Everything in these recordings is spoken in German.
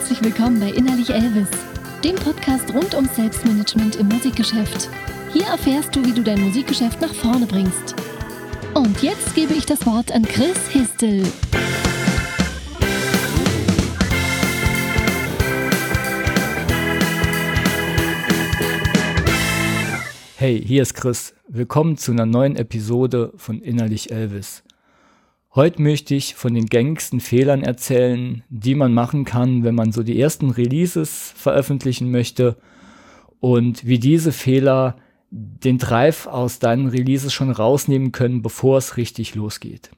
Herzlich willkommen bei Innerlich Elvis, dem Podcast rund ums Selbstmanagement im Musikgeschäft. Hier erfährst du, wie du dein Musikgeschäft nach vorne bringst. Und jetzt gebe ich das Wort an Chris Histel. Hey, hier ist Chris. Willkommen zu einer neuen Episode von Innerlich Elvis. Heute möchte ich von den gängigsten Fehlern erzählen, die man machen kann, wenn man so die ersten Releases veröffentlichen möchte und wie diese Fehler den Drive aus deinen Releases schon rausnehmen können, bevor es richtig losgeht.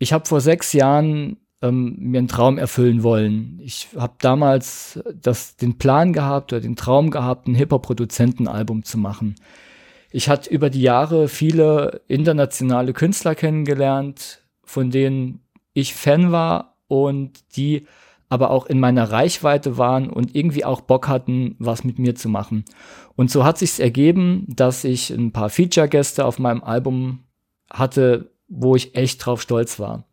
Ich habe vor sechs Jahren ähm, mir einen Traum erfüllen wollen. Ich habe damals das, den Plan gehabt oder den Traum gehabt, ein Hip-Hop-Produzentenalbum zu machen. Ich hatte über die Jahre viele internationale Künstler kennengelernt, von denen ich Fan war und die aber auch in meiner Reichweite waren und irgendwie auch Bock hatten, was mit mir zu machen. Und so hat sich's ergeben, dass ich ein paar Feature-Gäste auf meinem Album hatte, wo ich echt drauf stolz war.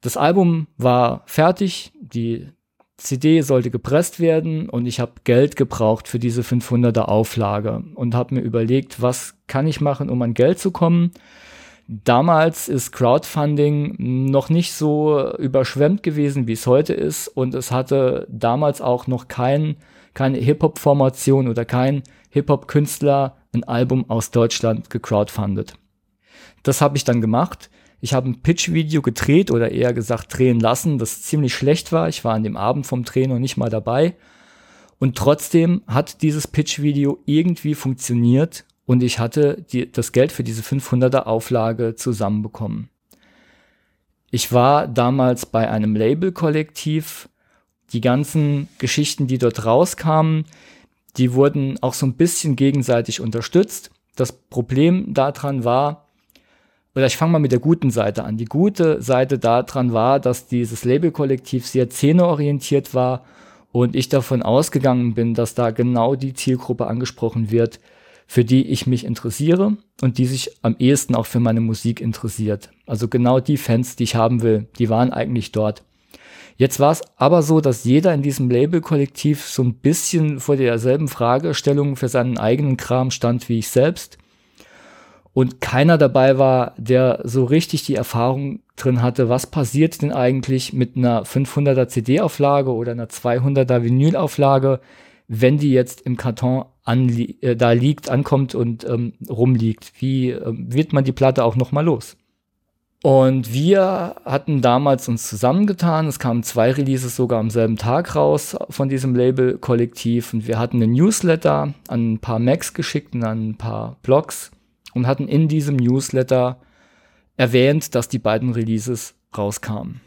Das Album war fertig, die CD sollte gepresst werden und ich habe Geld gebraucht für diese 500er Auflage und habe mir überlegt, was kann ich machen, um an Geld zu kommen. Damals ist Crowdfunding noch nicht so überschwemmt gewesen, wie es heute ist und es hatte damals auch noch kein, keine Hip-Hop-Formation oder kein Hip-Hop-Künstler ein Album aus Deutschland gecrowdfundet. Das habe ich dann gemacht. Ich habe ein Pitch-Video gedreht oder eher gesagt drehen lassen, das ziemlich schlecht war. Ich war an dem Abend vom Drehen noch nicht mal dabei. Und trotzdem hat dieses Pitch-Video irgendwie funktioniert und ich hatte die, das Geld für diese 500er Auflage zusammenbekommen. Ich war damals bei einem Label-Kollektiv. Die ganzen Geschichten, die dort rauskamen, die wurden auch so ein bisschen gegenseitig unterstützt. Das Problem daran war, oder ich fange mal mit der guten Seite an. Die gute Seite daran war, dass dieses Labelkollektiv sehr zähneorientiert war und ich davon ausgegangen bin, dass da genau die Zielgruppe angesprochen wird, für die ich mich interessiere und die sich am ehesten auch für meine Musik interessiert. Also genau die Fans, die ich haben will, die waren eigentlich dort. Jetzt war es aber so, dass jeder in diesem Labelkollektiv so ein bisschen vor derselben Fragestellung für seinen eigenen Kram stand wie ich selbst und keiner dabei war, der so richtig die Erfahrung drin hatte, was passiert denn eigentlich mit einer 500er CD-Auflage oder einer 200er Vinyl-Auflage, wenn die jetzt im Karton äh, da liegt, ankommt und ähm, rumliegt. Wie äh, wird man die Platte auch nochmal los? Und wir hatten damals uns zusammengetan. Es kamen zwei Releases sogar am selben Tag raus von diesem Label-Kollektiv. Und wir hatten einen Newsletter an ein paar Macs geschickt und an ein paar Blogs und hatten in diesem Newsletter erwähnt, dass die beiden Releases rauskamen.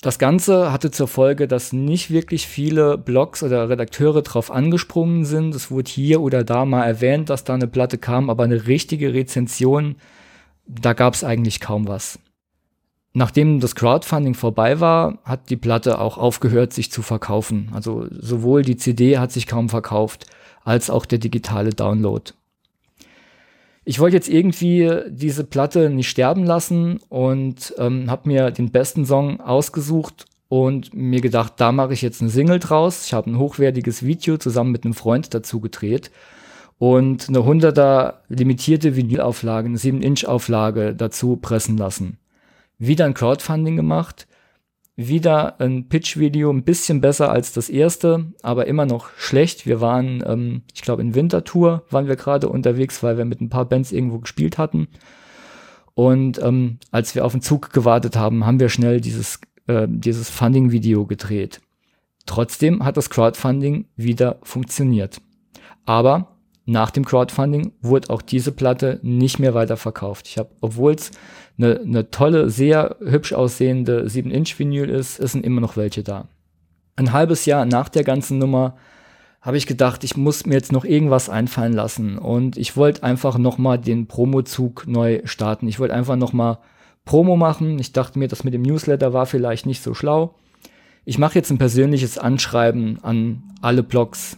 Das Ganze hatte zur Folge, dass nicht wirklich viele Blogs oder Redakteure drauf angesprungen sind. Es wurde hier oder da mal erwähnt, dass da eine Platte kam, aber eine richtige Rezension, da gab es eigentlich kaum was. Nachdem das Crowdfunding vorbei war, hat die Platte auch aufgehört, sich zu verkaufen. Also sowohl die CD hat sich kaum verkauft, als auch der digitale Download ich wollte jetzt irgendwie diese Platte nicht sterben lassen und ähm, habe mir den besten Song ausgesucht und mir gedacht, da mache ich jetzt eine Single draus. Ich habe ein hochwertiges Video zusammen mit einem Freund dazu gedreht und eine 100er limitierte Vinylauflage, eine 7-Inch-Auflage dazu pressen lassen. Wieder ein Crowdfunding gemacht wieder ein Pitch-Video, ein bisschen besser als das erste, aber immer noch schlecht. Wir waren, ähm, ich glaube, in Wintertour waren wir gerade unterwegs, weil wir mit ein paar Bands irgendwo gespielt hatten. Und ähm, als wir auf den Zug gewartet haben, haben wir schnell dieses, äh, dieses Funding-Video gedreht. Trotzdem hat das Crowdfunding wieder funktioniert. Aber nach dem Crowdfunding wurde auch diese Platte nicht mehr weiter verkauft. Ich habe, obwohl es eine, eine tolle, sehr hübsch aussehende 7-Inch-Vinyl ist, es sind immer noch welche da. Ein halbes Jahr nach der ganzen Nummer habe ich gedacht, ich muss mir jetzt noch irgendwas einfallen lassen und ich wollte einfach noch mal den Promozug neu starten. Ich wollte einfach noch mal Promo machen. Ich dachte mir, das mit dem Newsletter war vielleicht nicht so schlau. Ich mache jetzt ein persönliches Anschreiben an alle Blogs.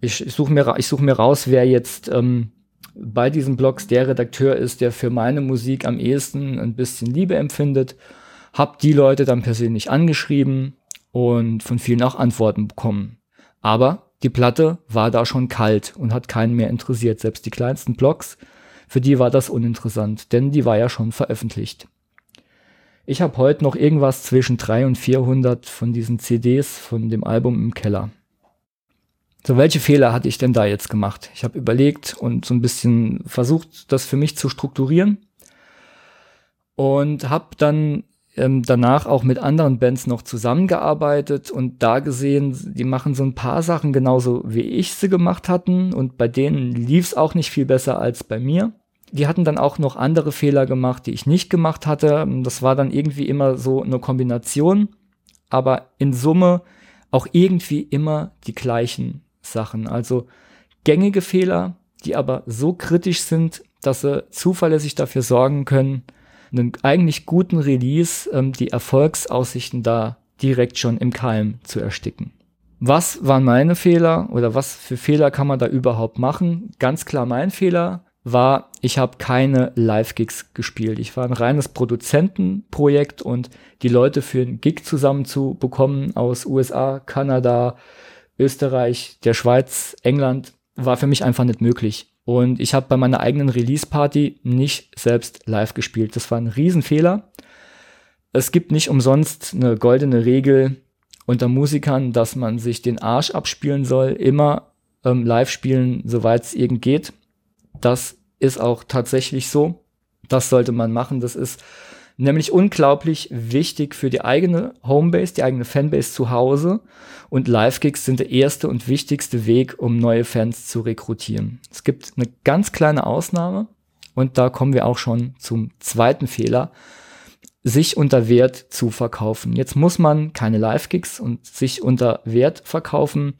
Ich, ich suche mir, such mir raus, wer jetzt ähm, bei diesen Blogs der Redakteur ist, der für meine Musik am ehesten ein bisschen Liebe empfindet Hab die Leute dann persönlich angeschrieben und von vielen auch Antworten bekommen. Aber die Platte war da schon kalt und hat keinen mehr interessiert. Selbst die kleinsten Blogs, für die war das uninteressant, denn die war ja schon veröffentlicht. Ich habe heute noch irgendwas zwischen 300 und 400 von diesen CDs von dem Album im Keller. So, welche Fehler hatte ich denn da jetzt gemacht? Ich habe überlegt und so ein bisschen versucht, das für mich zu strukturieren und habe dann ähm, danach auch mit anderen Bands noch zusammengearbeitet und da gesehen, die machen so ein paar Sachen genauso wie ich sie gemacht hatten und bei denen lief es auch nicht viel besser als bei mir die hatten dann auch noch andere Fehler gemacht, die ich nicht gemacht hatte. Das war dann irgendwie immer so eine Kombination, aber in Summe auch irgendwie immer die gleichen Sachen. Also gängige Fehler, die aber so kritisch sind, dass sie zuverlässig dafür sorgen können, einen eigentlich guten Release, ähm, die Erfolgsaussichten da direkt schon im Keim zu ersticken. Was waren meine Fehler oder was für Fehler kann man da überhaupt machen? Ganz klar mein Fehler war, ich habe keine Live-Gigs gespielt. Ich war ein reines Produzentenprojekt und die Leute für einen Gig zusammen zu bekommen aus USA, Kanada, Österreich, der Schweiz, England, war für mich einfach nicht möglich. Und ich habe bei meiner eigenen Release-Party nicht selbst live gespielt. Das war ein Riesenfehler. Es gibt nicht umsonst eine goldene Regel unter Musikern, dass man sich den Arsch abspielen soll, immer ähm, live spielen, soweit es irgend geht. Das ist auch tatsächlich so. Das sollte man machen. Das ist nämlich unglaublich wichtig für die eigene Homebase, die eigene Fanbase zu Hause. Und Live-Gigs sind der erste und wichtigste Weg, um neue Fans zu rekrutieren. Es gibt eine ganz kleine Ausnahme und da kommen wir auch schon zum zweiten Fehler, sich unter Wert zu verkaufen. Jetzt muss man keine Live-Gigs und sich unter Wert verkaufen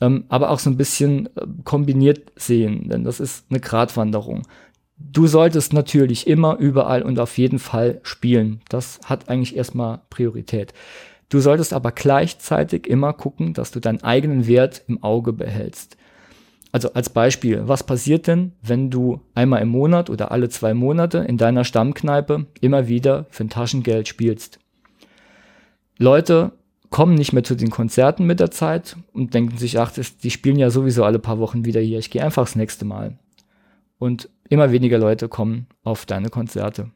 ähm, aber auch so ein bisschen äh, kombiniert sehen, denn das ist eine Gratwanderung. Du solltest natürlich immer, überall und auf jeden Fall spielen. Das hat eigentlich erstmal Priorität. Du solltest aber gleichzeitig immer gucken, dass du deinen eigenen Wert im Auge behältst. Also als Beispiel, was passiert denn, wenn du einmal im Monat oder alle zwei Monate in deiner Stammkneipe immer wieder für ein Taschengeld spielst? Leute kommen nicht mehr zu den Konzerten mit der Zeit und denken sich, ach, die spielen ja sowieso alle paar Wochen wieder hier, ich gehe einfach das nächste Mal. Und immer weniger Leute kommen auf deine Konzerte.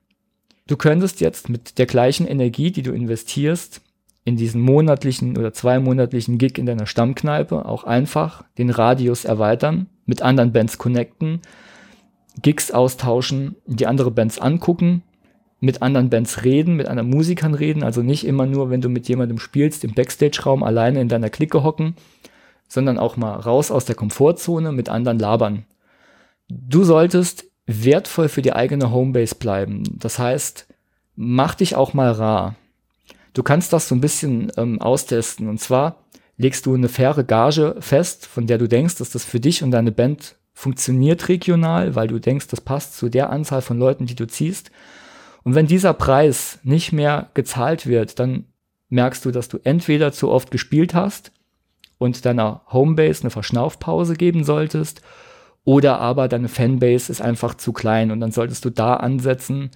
Du könntest jetzt mit der gleichen Energie, die du investierst, in diesen monatlichen oder zweimonatlichen Gig in deiner Stammkneipe auch einfach den Radius erweitern, mit anderen Bands connecten, Gigs austauschen, die andere Bands angucken mit anderen Bands reden, mit anderen Musikern reden, also nicht immer nur, wenn du mit jemandem spielst, im Backstage-Raum alleine in deiner Clique hocken, sondern auch mal raus aus der Komfortzone mit anderen labern. Du solltest wertvoll für die eigene Homebase bleiben. Das heißt, mach dich auch mal rar. Du kannst das so ein bisschen ähm, austesten. Und zwar legst du eine faire Gage fest, von der du denkst, dass das für dich und deine Band funktioniert regional, weil du denkst, das passt zu der Anzahl von Leuten, die du ziehst. Und wenn dieser Preis nicht mehr gezahlt wird, dann merkst du, dass du entweder zu oft gespielt hast und deiner Homebase eine Verschnaufpause geben solltest, oder aber deine Fanbase ist einfach zu klein und dann solltest du da ansetzen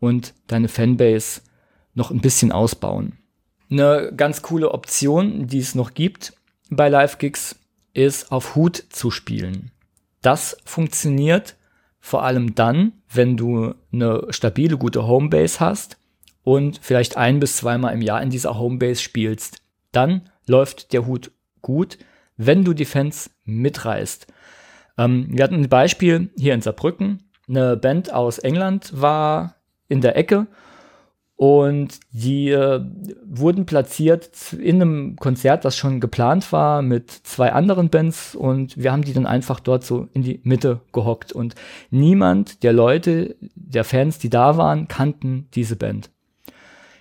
und deine Fanbase noch ein bisschen ausbauen. Eine ganz coole Option, die es noch gibt bei Live-Gigs, ist auf Hut zu spielen. Das funktioniert vor allem dann, wenn du eine stabile, gute Homebase hast und vielleicht ein bis zweimal im Jahr in dieser Homebase spielst. Dann läuft der Hut gut, wenn du die Fans mitreißt. Ähm, wir hatten ein Beispiel hier in Saarbrücken. Eine Band aus England war in der Ecke und die äh, wurden platziert in einem Konzert, das schon geplant war mit zwei anderen Bands und wir haben die dann einfach dort so in die Mitte gehockt und niemand der Leute, der Fans, die da waren, kannten diese Band.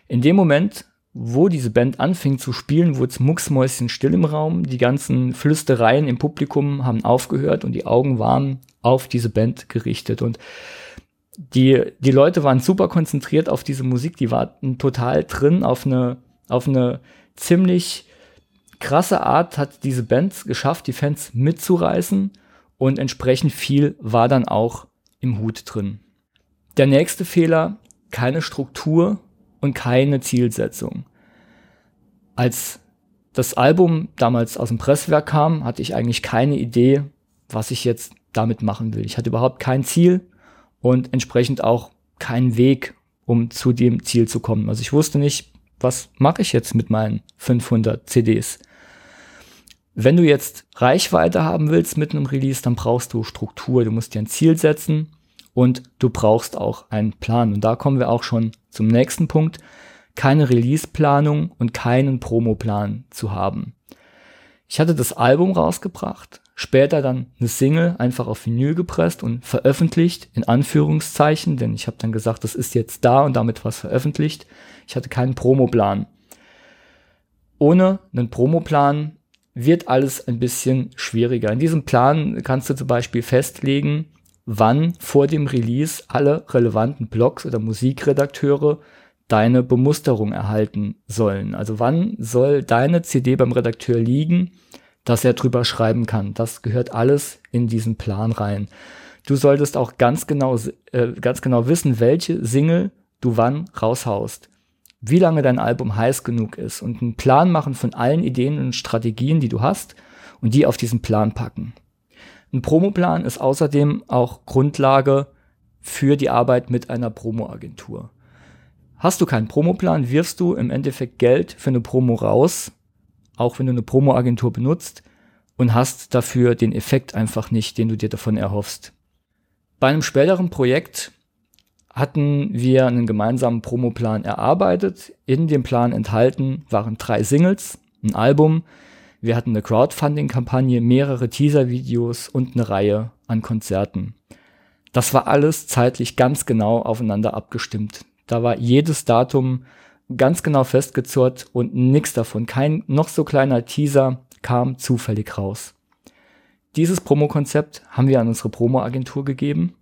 In dem Moment, wo diese Band anfing zu spielen, wurde es mucksmäuschen still im Raum, die ganzen Flüstereien im Publikum haben aufgehört und die Augen waren auf diese Band gerichtet. Und die, die Leute waren super konzentriert auf diese Musik, die warten total drin auf eine, auf eine ziemlich krasse Art hat diese Band geschafft, die Fans mitzureißen. Und entsprechend viel war dann auch im Hut drin. Der nächste Fehler, keine Struktur und keine Zielsetzung. Als das Album damals aus dem Presswerk kam, hatte ich eigentlich keine Idee, was ich jetzt damit machen will. Ich hatte überhaupt kein Ziel und entsprechend auch keinen Weg, um zu dem Ziel zu kommen. Also ich wusste nicht, was mache ich jetzt mit meinen 500 CDs. Wenn du jetzt Reichweite haben willst mit einem Release, dann brauchst du Struktur. Du musst dir ein Ziel setzen und du brauchst auch einen Plan. Und da kommen wir auch schon zum nächsten Punkt. Keine Release-Planung und keinen Promo-Plan zu haben. Ich hatte das Album rausgebracht, später dann eine Single einfach auf Vinyl gepresst und veröffentlicht, in Anführungszeichen, denn ich habe dann gesagt, das ist jetzt da und damit was veröffentlicht. Ich hatte keinen Promoplan. Ohne einen Promoplan wird alles ein bisschen schwieriger. In diesem Plan kannst du zum Beispiel festlegen, wann vor dem Release alle relevanten Blogs oder Musikredakteure deine Bemusterung erhalten sollen. Also wann soll deine CD beim Redakteur liegen, dass er drüber schreiben kann. Das gehört alles in diesen Plan rein. Du solltest auch ganz genau, äh, ganz genau wissen, welche Single du wann raushaust. Wie lange dein Album heiß genug ist und einen Plan machen von allen Ideen und Strategien, die du hast und die auf diesen Plan packen. Ein Promoplan ist außerdem auch Grundlage für die Arbeit mit einer Promoagentur. Hast du keinen Promoplan, wirfst du im Endeffekt Geld für eine Promo raus, auch wenn du eine Promoagentur benutzt und hast dafür den Effekt einfach nicht, den du dir davon erhoffst. Bei einem späteren Projekt hatten wir einen gemeinsamen Promoplan erarbeitet. In dem Plan enthalten waren drei Singles, ein Album, wir hatten eine Crowdfunding-Kampagne, mehrere Teaser-Videos und eine Reihe an Konzerten. Das war alles zeitlich ganz genau aufeinander abgestimmt. Da war jedes Datum ganz genau festgezurrt und nichts davon, kein noch so kleiner Teaser kam zufällig raus. Dieses Promo-Konzept haben wir an unsere Promo-Agentur gegeben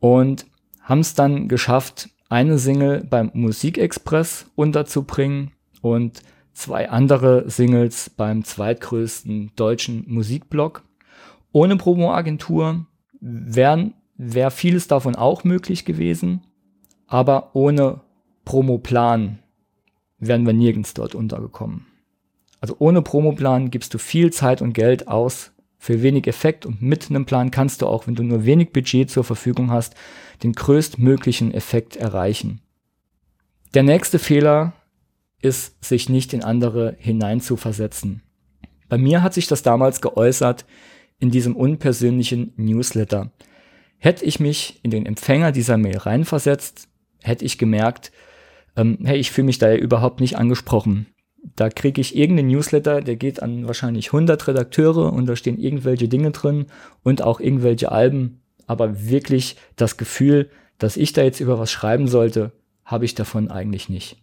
und haben es dann geschafft, eine Single beim Musikexpress unterzubringen und zwei andere Singles beim zweitgrößten deutschen Musikblog. Ohne Promo-Agentur wäre wär vieles davon auch möglich gewesen aber ohne Promoplan wären wir nirgends dort untergekommen. Also ohne Promoplan gibst du viel Zeit und Geld aus für wenig Effekt und mit einem Plan kannst du auch, wenn du nur wenig Budget zur Verfügung hast, den größtmöglichen Effekt erreichen. Der nächste Fehler ist, sich nicht in andere hineinzuversetzen. Bei mir hat sich das damals geäußert in diesem unpersönlichen Newsletter. Hätte ich mich in den Empfänger dieser Mail reinversetzt, hätte ich gemerkt, ähm, hey, ich fühle mich da ja überhaupt nicht angesprochen. Da kriege ich irgendeinen Newsletter, der geht an wahrscheinlich 100 Redakteure und da stehen irgendwelche Dinge drin und auch irgendwelche Alben. Aber wirklich das Gefühl, dass ich da jetzt über was schreiben sollte, habe ich davon eigentlich nicht.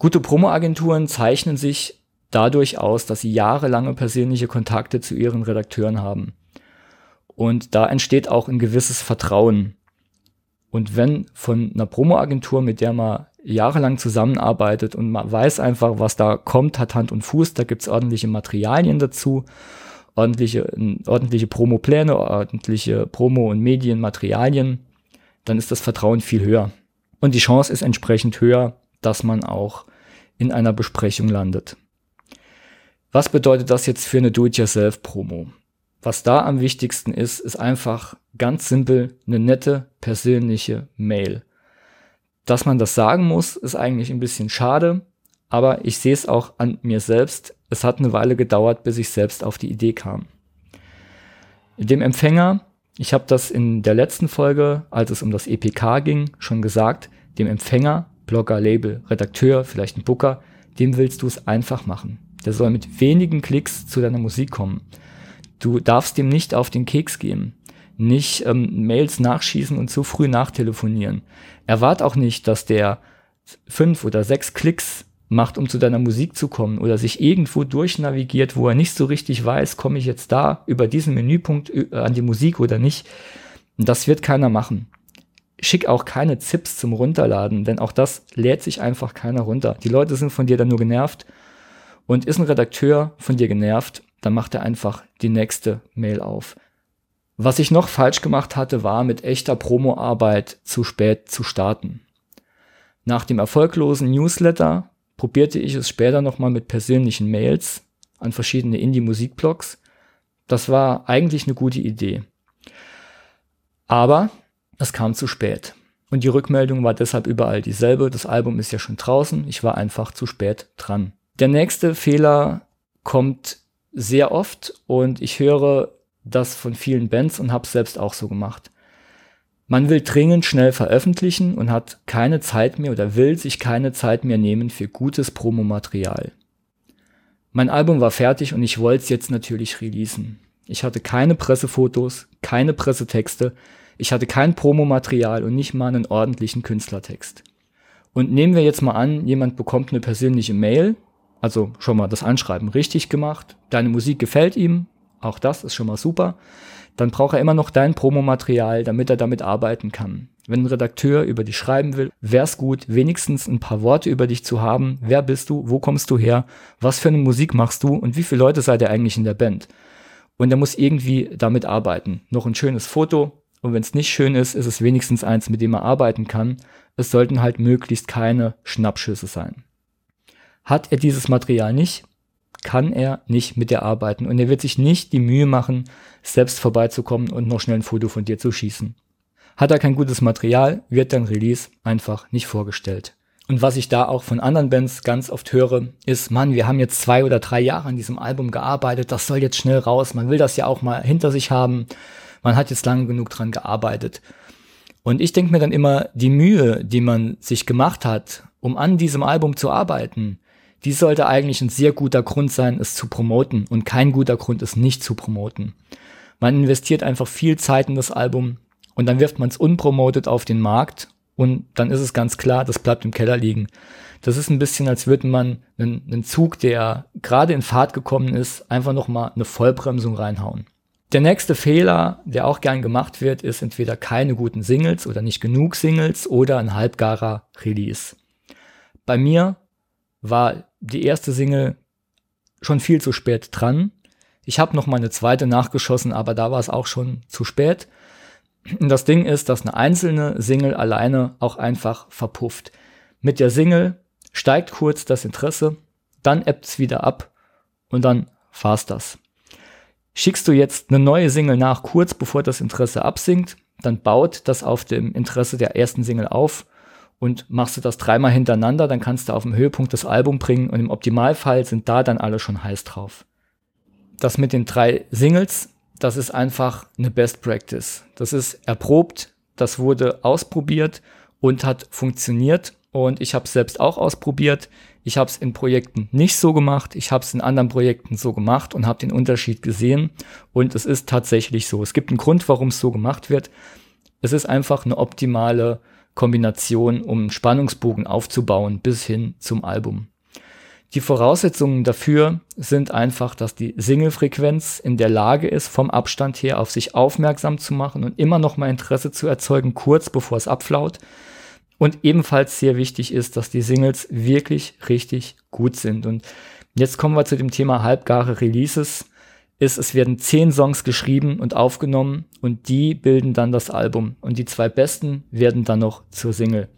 Gute Promoagenturen zeichnen sich dadurch aus, dass sie jahrelange persönliche Kontakte zu ihren Redakteuren haben. Und da entsteht auch ein gewisses Vertrauen. Und wenn von einer Promoagentur, mit der man jahrelang zusammenarbeitet und man weiß einfach, was da kommt, hat Hand und Fuß, da gibt's ordentliche Materialien dazu, ordentliche, ordentliche Promopläne, ordentliche Promo- und Medienmaterialien, dann ist das Vertrauen viel höher. Und die Chance ist entsprechend höher, dass man auch in einer Besprechung landet. Was bedeutet das jetzt für eine Do-it-yourself-Promo? Was da am wichtigsten ist, ist einfach ganz simpel eine nette persönliche Mail. Dass man das sagen muss, ist eigentlich ein bisschen schade, aber ich sehe es auch an mir selbst. Es hat eine Weile gedauert, bis ich selbst auf die Idee kam. Dem Empfänger, ich habe das in der letzten Folge, als es um das EPK ging, schon gesagt, dem Empfänger, Blogger, Label, Redakteur, vielleicht ein Booker, dem willst du es einfach machen. Der soll mit wenigen Klicks zu deiner Musik kommen. Du darfst ihm nicht auf den Keks gehen, nicht ähm, Mails nachschießen und zu früh nachtelefonieren. Erwart auch nicht, dass der fünf oder sechs Klicks macht, um zu deiner Musik zu kommen oder sich irgendwo durchnavigiert, wo er nicht so richtig weiß, komme ich jetzt da über diesen Menüpunkt äh, an die Musik oder nicht. Das wird keiner machen. Schick auch keine Zips zum Runterladen, denn auch das lädt sich einfach keiner runter. Die Leute sind von dir dann nur genervt und ist ein Redakteur von dir genervt, dann macht er einfach die nächste Mail auf. Was ich noch falsch gemacht hatte, war mit echter Promoarbeit zu spät zu starten. Nach dem erfolglosen Newsletter probierte ich es später nochmal mit persönlichen Mails an verschiedene Indie-Musikblogs. Das war eigentlich eine gute Idee. Aber es kam zu spät. Und die Rückmeldung war deshalb überall dieselbe. Das Album ist ja schon draußen. Ich war einfach zu spät dran. Der nächste Fehler kommt sehr oft und ich höre das von vielen Bands und habe es selbst auch so gemacht. Man will dringend schnell veröffentlichen und hat keine Zeit mehr oder will sich keine Zeit mehr nehmen für gutes Promomaterial. Mein Album war fertig und ich wollte es jetzt natürlich releasen. Ich hatte keine Pressefotos, keine Pressetexte, ich hatte kein Promomaterial und nicht mal einen ordentlichen Künstlertext. Und nehmen wir jetzt mal an, jemand bekommt eine persönliche Mail, also schon mal das Anschreiben richtig gemacht, deine Musik gefällt ihm, auch das ist schon mal super dann braucht er immer noch dein Promomaterial, damit er damit arbeiten kann. Wenn ein Redakteur über dich schreiben will, wäre es gut, wenigstens ein paar Worte über dich zu haben. Wer bist du? Wo kommst du her? Was für eine Musik machst du? Und wie viele Leute seid ihr eigentlich in der Band? Und er muss irgendwie damit arbeiten. Noch ein schönes Foto. Und wenn es nicht schön ist, ist es wenigstens eins, mit dem er arbeiten kann. Es sollten halt möglichst keine Schnappschüsse sein. Hat er dieses Material nicht, kann er nicht mit dir arbeiten und er wird sich nicht die Mühe machen, selbst vorbeizukommen und noch schnell ein Foto von dir zu schießen. Hat er kein gutes Material, wird dein Release einfach nicht vorgestellt. Und was ich da auch von anderen Bands ganz oft höre, ist, Mann, wir haben jetzt zwei oder drei Jahre an diesem Album gearbeitet, das soll jetzt schnell raus, man will das ja auch mal hinter sich haben, man hat jetzt lange genug dran gearbeitet. Und ich denke mir dann immer, die Mühe, die man sich gemacht hat, um an diesem Album zu arbeiten, die sollte eigentlich ein sehr guter Grund sein, es zu promoten und kein guter Grund, es nicht zu promoten. Man investiert einfach viel Zeit in das Album und dann wirft man es unpromotet auf den Markt und dann ist es ganz klar, das bleibt im Keller liegen. Das ist ein bisschen, als würde man einen, einen Zug, der gerade in Fahrt gekommen ist, einfach nochmal eine Vollbremsung reinhauen. Der nächste Fehler, der auch gern gemacht wird, ist entweder keine guten Singles oder nicht genug Singles oder ein halbgarer Release. Bei mir war die erste Single schon viel zu spät dran. Ich habe noch mal eine zweite nachgeschossen, aber da war es auch schon zu spät. Das Ding ist, dass eine einzelne Single alleine auch einfach verpufft. Mit der Single steigt kurz das Interesse, dann ebbt es wieder ab und dann war's das. Schickst du jetzt eine neue Single nach, kurz bevor das Interesse absinkt, dann baut das auf dem Interesse der ersten Single auf und machst du das dreimal hintereinander, dann kannst du auf dem Höhepunkt das Album bringen und im Optimalfall sind da dann alle schon heiß drauf. Das mit den drei Singles, das ist einfach eine Best Practice. Das ist erprobt, das wurde ausprobiert und hat funktioniert und ich habe es selbst auch ausprobiert. Ich habe es in Projekten nicht so gemacht, ich habe es in anderen Projekten so gemacht und habe den Unterschied gesehen und es ist tatsächlich so. Es gibt einen Grund, warum es so gemacht wird. Es ist einfach eine optimale Kombination, um Spannungsbogen aufzubauen bis hin zum Album. Die Voraussetzungen dafür sind einfach, dass die Single-Frequenz in der Lage ist, vom Abstand her auf sich aufmerksam zu machen und immer noch mal Interesse zu erzeugen, kurz bevor es abflaut. Und ebenfalls sehr wichtig ist, dass die Singles wirklich richtig gut sind. Und jetzt kommen wir zu dem Thema halbgare Releases ist, es werden zehn Songs geschrieben und aufgenommen und die bilden dann das Album und die zwei besten werden dann noch zur Single.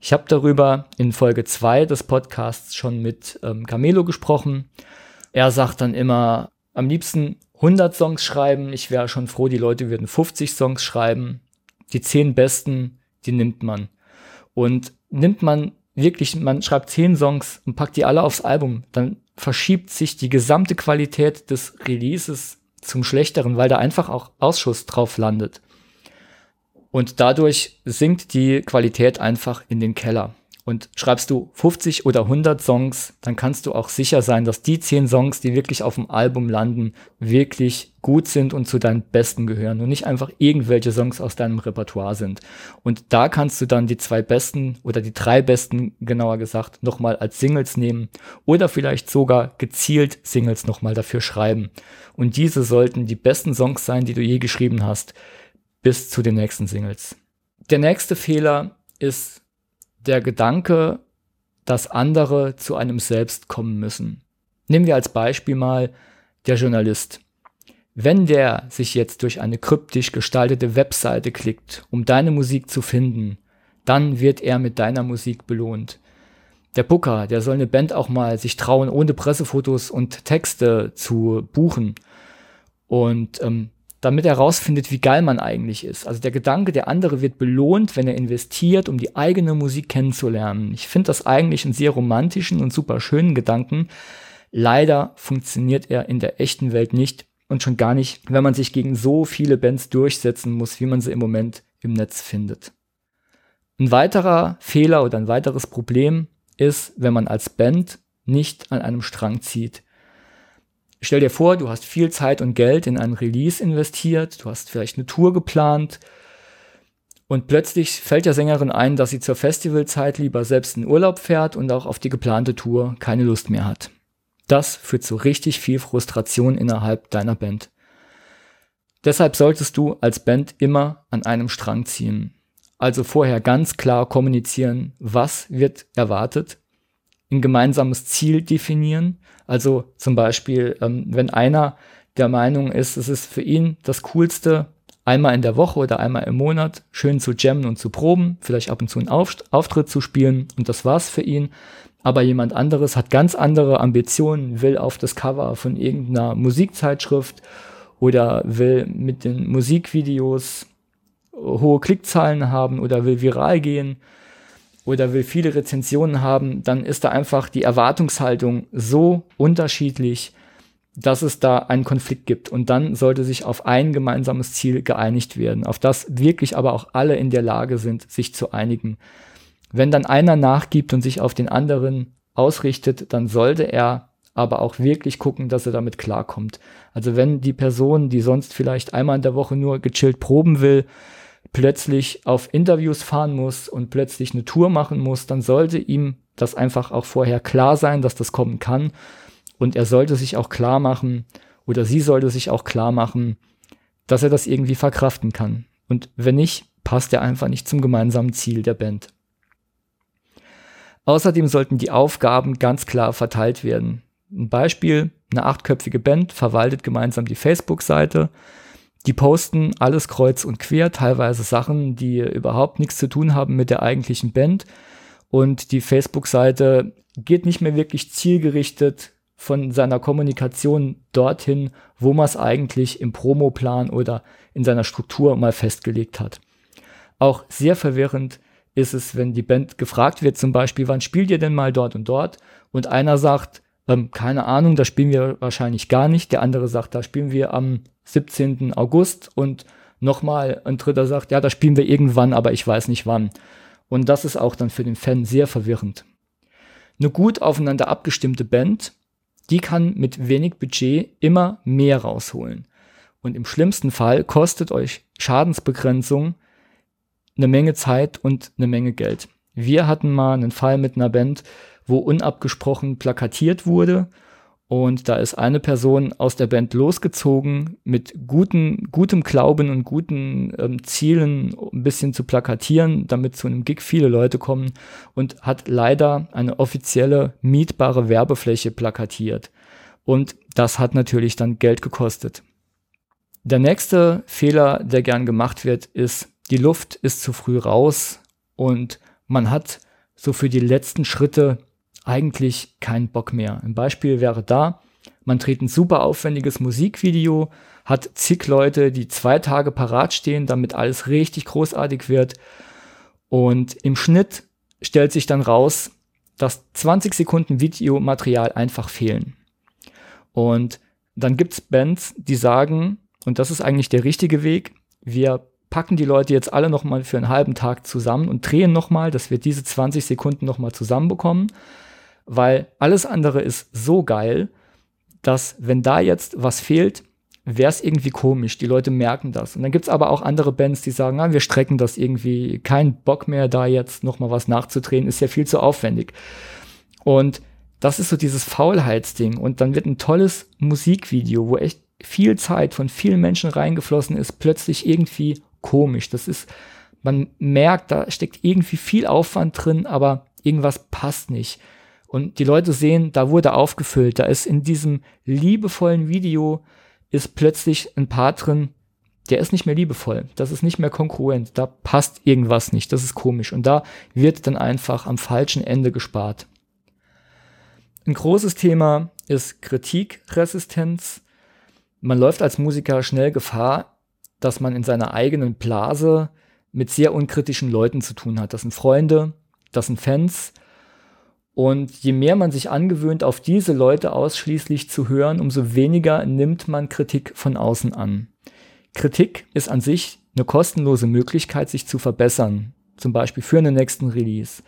Ich habe darüber in Folge zwei des Podcasts schon mit ähm, Camelo gesprochen. Er sagt dann immer, am liebsten 100 Songs schreiben. Ich wäre schon froh, die Leute würden 50 Songs schreiben. Die zehn besten, die nimmt man. Und nimmt man wirklich, man schreibt zehn Songs und packt die alle aufs Album, dann verschiebt sich die gesamte Qualität des Releases zum Schlechteren, weil da einfach auch Ausschuss drauf landet. Und dadurch sinkt die Qualität einfach in den Keller. Und schreibst du 50 oder 100 Songs, dann kannst du auch sicher sein, dass die 10 Songs, die wirklich auf dem Album landen, wirklich gut sind und zu deinen besten gehören und nicht einfach irgendwelche Songs aus deinem Repertoire sind. Und da kannst du dann die zwei besten oder die drei besten, genauer gesagt, nochmal als Singles nehmen oder vielleicht sogar gezielt Singles nochmal dafür schreiben. Und diese sollten die besten Songs sein, die du je geschrieben hast, bis zu den nächsten Singles. Der nächste Fehler ist der Gedanke, dass andere zu einem selbst kommen müssen. Nehmen wir als Beispiel mal der Journalist. Wenn der sich jetzt durch eine kryptisch gestaltete Webseite klickt, um deine Musik zu finden, dann wird er mit deiner Musik belohnt. Der Booker, der soll eine Band auch mal sich trauen, ohne Pressefotos und Texte zu buchen. Und ähm, damit er herausfindet, wie geil man eigentlich ist. Also der Gedanke, der andere wird belohnt, wenn er investiert, um die eigene Musik kennenzulernen. Ich finde das eigentlich einen sehr romantischen und super schönen Gedanken. Leider funktioniert er in der echten Welt nicht und schon gar nicht, wenn man sich gegen so viele Bands durchsetzen muss, wie man sie im Moment im Netz findet. Ein weiterer Fehler oder ein weiteres Problem ist, wenn man als Band nicht an einem Strang zieht. Stell dir vor, du hast viel Zeit und Geld in einen Release investiert, du hast vielleicht eine Tour geplant und plötzlich fällt der Sängerin ein, dass sie zur Festivalzeit lieber selbst in Urlaub fährt und auch auf die geplante Tour keine Lust mehr hat. Das führt zu richtig viel Frustration innerhalb deiner Band. Deshalb solltest du als Band immer an einem Strang ziehen. Also vorher ganz klar kommunizieren, was wird erwartet, ein gemeinsames Ziel definieren. Also zum Beispiel, ähm, wenn einer der Meinung ist, es ist für ihn das Coolste, einmal in der Woche oder einmal im Monat schön zu jammen und zu proben, vielleicht ab und zu einen Auftritt zu spielen und das war's für ihn. Aber jemand anderes hat ganz andere Ambitionen, will auf das Cover von irgendeiner Musikzeitschrift oder will mit den Musikvideos hohe Klickzahlen haben oder will viral gehen oder will viele Rezensionen haben, dann ist da einfach die Erwartungshaltung so unterschiedlich, dass es da einen Konflikt gibt. Und dann sollte sich auf ein gemeinsames Ziel geeinigt werden, auf das wirklich aber auch alle in der Lage sind, sich zu einigen. Wenn dann einer nachgibt und sich auf den anderen ausrichtet, dann sollte er aber auch wirklich gucken, dass er damit klarkommt. Also wenn die Person, die sonst vielleicht einmal in der Woche nur gechillt proben will, plötzlich auf Interviews fahren muss und plötzlich eine Tour machen muss, dann sollte ihm das einfach auch vorher klar sein, dass das kommen kann. Und er sollte sich auch klar machen, oder sie sollte sich auch klar machen, dass er das irgendwie verkraften kann. Und wenn nicht, passt er einfach nicht zum gemeinsamen Ziel der Band. Außerdem sollten die Aufgaben ganz klar verteilt werden. Ein Beispiel, eine achtköpfige Band verwaltet gemeinsam die Facebook-Seite die posten alles kreuz und quer, teilweise Sachen, die überhaupt nichts zu tun haben mit der eigentlichen Band. Und die Facebook-Seite geht nicht mehr wirklich zielgerichtet von seiner Kommunikation dorthin, wo man es eigentlich im Promoplan oder in seiner Struktur mal festgelegt hat. Auch sehr verwirrend ist es, wenn die Band gefragt wird, zum Beispiel, wann spielt ihr denn mal dort und dort? Und einer sagt, ähm, keine Ahnung, da spielen wir wahrscheinlich gar nicht. Der andere sagt, da spielen wir am 17. August und nochmal ein dritter sagt, ja, da spielen wir irgendwann, aber ich weiß nicht wann. Und das ist auch dann für den Fan sehr verwirrend. Eine gut aufeinander abgestimmte Band, die kann mit wenig Budget immer mehr rausholen. Und im schlimmsten Fall kostet euch Schadensbegrenzung eine Menge Zeit und eine Menge Geld. Wir hatten mal einen Fall mit einer Band, wo unabgesprochen plakatiert wurde und da ist eine Person aus der Band losgezogen mit guten, gutem Glauben und guten ähm, Zielen, ein bisschen zu plakatieren, damit zu einem Gig viele Leute kommen und hat leider eine offizielle mietbare Werbefläche plakatiert. Und das hat natürlich dann Geld gekostet. Der nächste Fehler, der gern gemacht wird, ist, die Luft ist zu früh raus und man hat so für die letzten Schritte eigentlich keinen Bock mehr. Ein Beispiel wäre da, man dreht ein super aufwendiges Musikvideo, hat zig Leute, die zwei Tage parat stehen, damit alles richtig großartig wird. Und im Schnitt stellt sich dann raus, dass 20 Sekunden Videomaterial einfach fehlen. Und dann gibt es Bands, die sagen, und das ist eigentlich der richtige Weg, wir packen die Leute jetzt alle nochmal für einen halben Tag zusammen und drehen nochmal, dass wir diese 20 Sekunden nochmal zusammenbekommen weil alles andere ist so geil, dass wenn da jetzt was fehlt, wäre es irgendwie komisch. Die Leute merken das. Und dann gibt es aber auch andere Bands, die sagen, ah, wir strecken das irgendwie, kein Bock mehr, da jetzt nochmal was nachzudrehen, ist ja viel zu aufwendig. Und das ist so dieses Faulheitsding. Und dann wird ein tolles Musikvideo, wo echt viel Zeit von vielen Menschen reingeflossen ist, plötzlich irgendwie komisch. Das ist, man merkt, da steckt irgendwie viel Aufwand drin, aber irgendwas passt nicht. Und die Leute sehen, da wurde aufgefüllt. Da ist in diesem liebevollen Video ist plötzlich ein Part drin, der ist nicht mehr liebevoll, das ist nicht mehr konkurrent, da passt irgendwas nicht, das ist komisch und da wird dann einfach am falschen Ende gespart. Ein großes Thema ist Kritikresistenz. Man läuft als Musiker schnell Gefahr, dass man in seiner eigenen Blase mit sehr unkritischen Leuten zu tun hat. Das sind Freunde, das sind Fans. Und je mehr man sich angewöhnt, auf diese Leute ausschließlich zu hören, umso weniger nimmt man Kritik von außen an. Kritik ist an sich eine kostenlose Möglichkeit, sich zu verbessern, zum Beispiel für einen nächsten Release.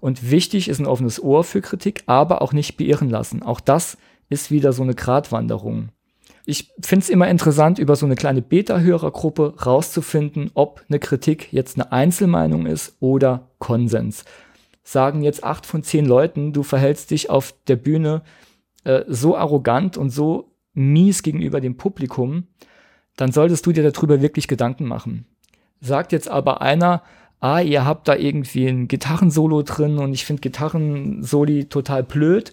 Und wichtig ist ein offenes Ohr für Kritik, aber auch nicht beirren lassen. Auch das ist wieder so eine Gratwanderung. Ich finde es immer interessant, über so eine kleine Beta-Hörergruppe rauszufinden, ob eine Kritik jetzt eine Einzelmeinung ist oder Konsens. Sagen jetzt acht von zehn Leuten, du verhältst dich auf der Bühne äh, so arrogant und so mies gegenüber dem Publikum, dann solltest du dir darüber wirklich Gedanken machen. Sagt jetzt aber einer, ah, ihr habt da irgendwie ein Gitarrensolo drin und ich finde Gitarrensoli total blöd,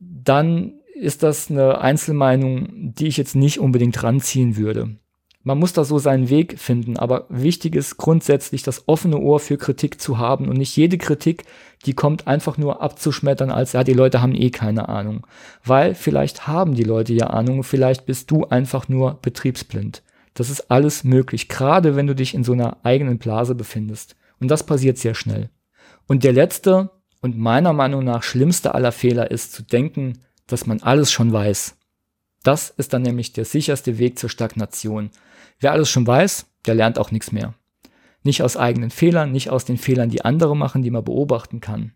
dann ist das eine Einzelmeinung, die ich jetzt nicht unbedingt ranziehen würde. Man muss da so seinen Weg finden, aber wichtig ist grundsätzlich das offene Ohr für Kritik zu haben und nicht jede Kritik, die kommt einfach nur abzuschmettern als, ja, die Leute haben eh keine Ahnung. Weil vielleicht haben die Leute ja Ahnung, vielleicht bist du einfach nur betriebsblind. Das ist alles möglich, gerade wenn du dich in so einer eigenen Blase befindest. Und das passiert sehr schnell. Und der letzte und meiner Meinung nach schlimmste aller Fehler ist zu denken, dass man alles schon weiß. Das ist dann nämlich der sicherste Weg zur Stagnation. Wer alles schon weiß, der lernt auch nichts mehr. Nicht aus eigenen Fehlern, nicht aus den Fehlern, die andere machen, die man beobachten kann.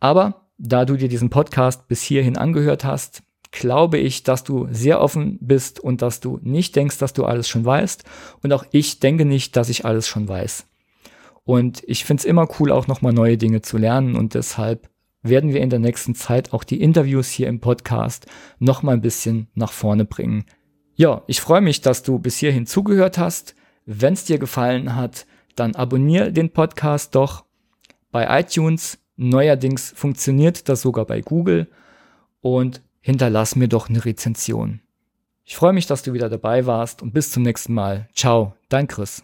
Aber da du dir diesen Podcast bis hierhin angehört hast, glaube ich, dass du sehr offen bist und dass du nicht denkst, dass du alles schon weißt. Und auch ich denke nicht, dass ich alles schon weiß. Und ich finde es immer cool, auch nochmal neue Dinge zu lernen. Und deshalb werden wir in der nächsten Zeit auch die Interviews hier im Podcast nochmal ein bisschen nach vorne bringen. Ja, ich freue mich, dass du bis hierhin zugehört hast. Wenn es dir gefallen hat, dann abonniere den Podcast doch bei iTunes. Neuerdings funktioniert das sogar bei Google und hinterlass mir doch eine Rezension. Ich freue mich, dass du wieder dabei warst und bis zum nächsten Mal. Ciao, dein Chris.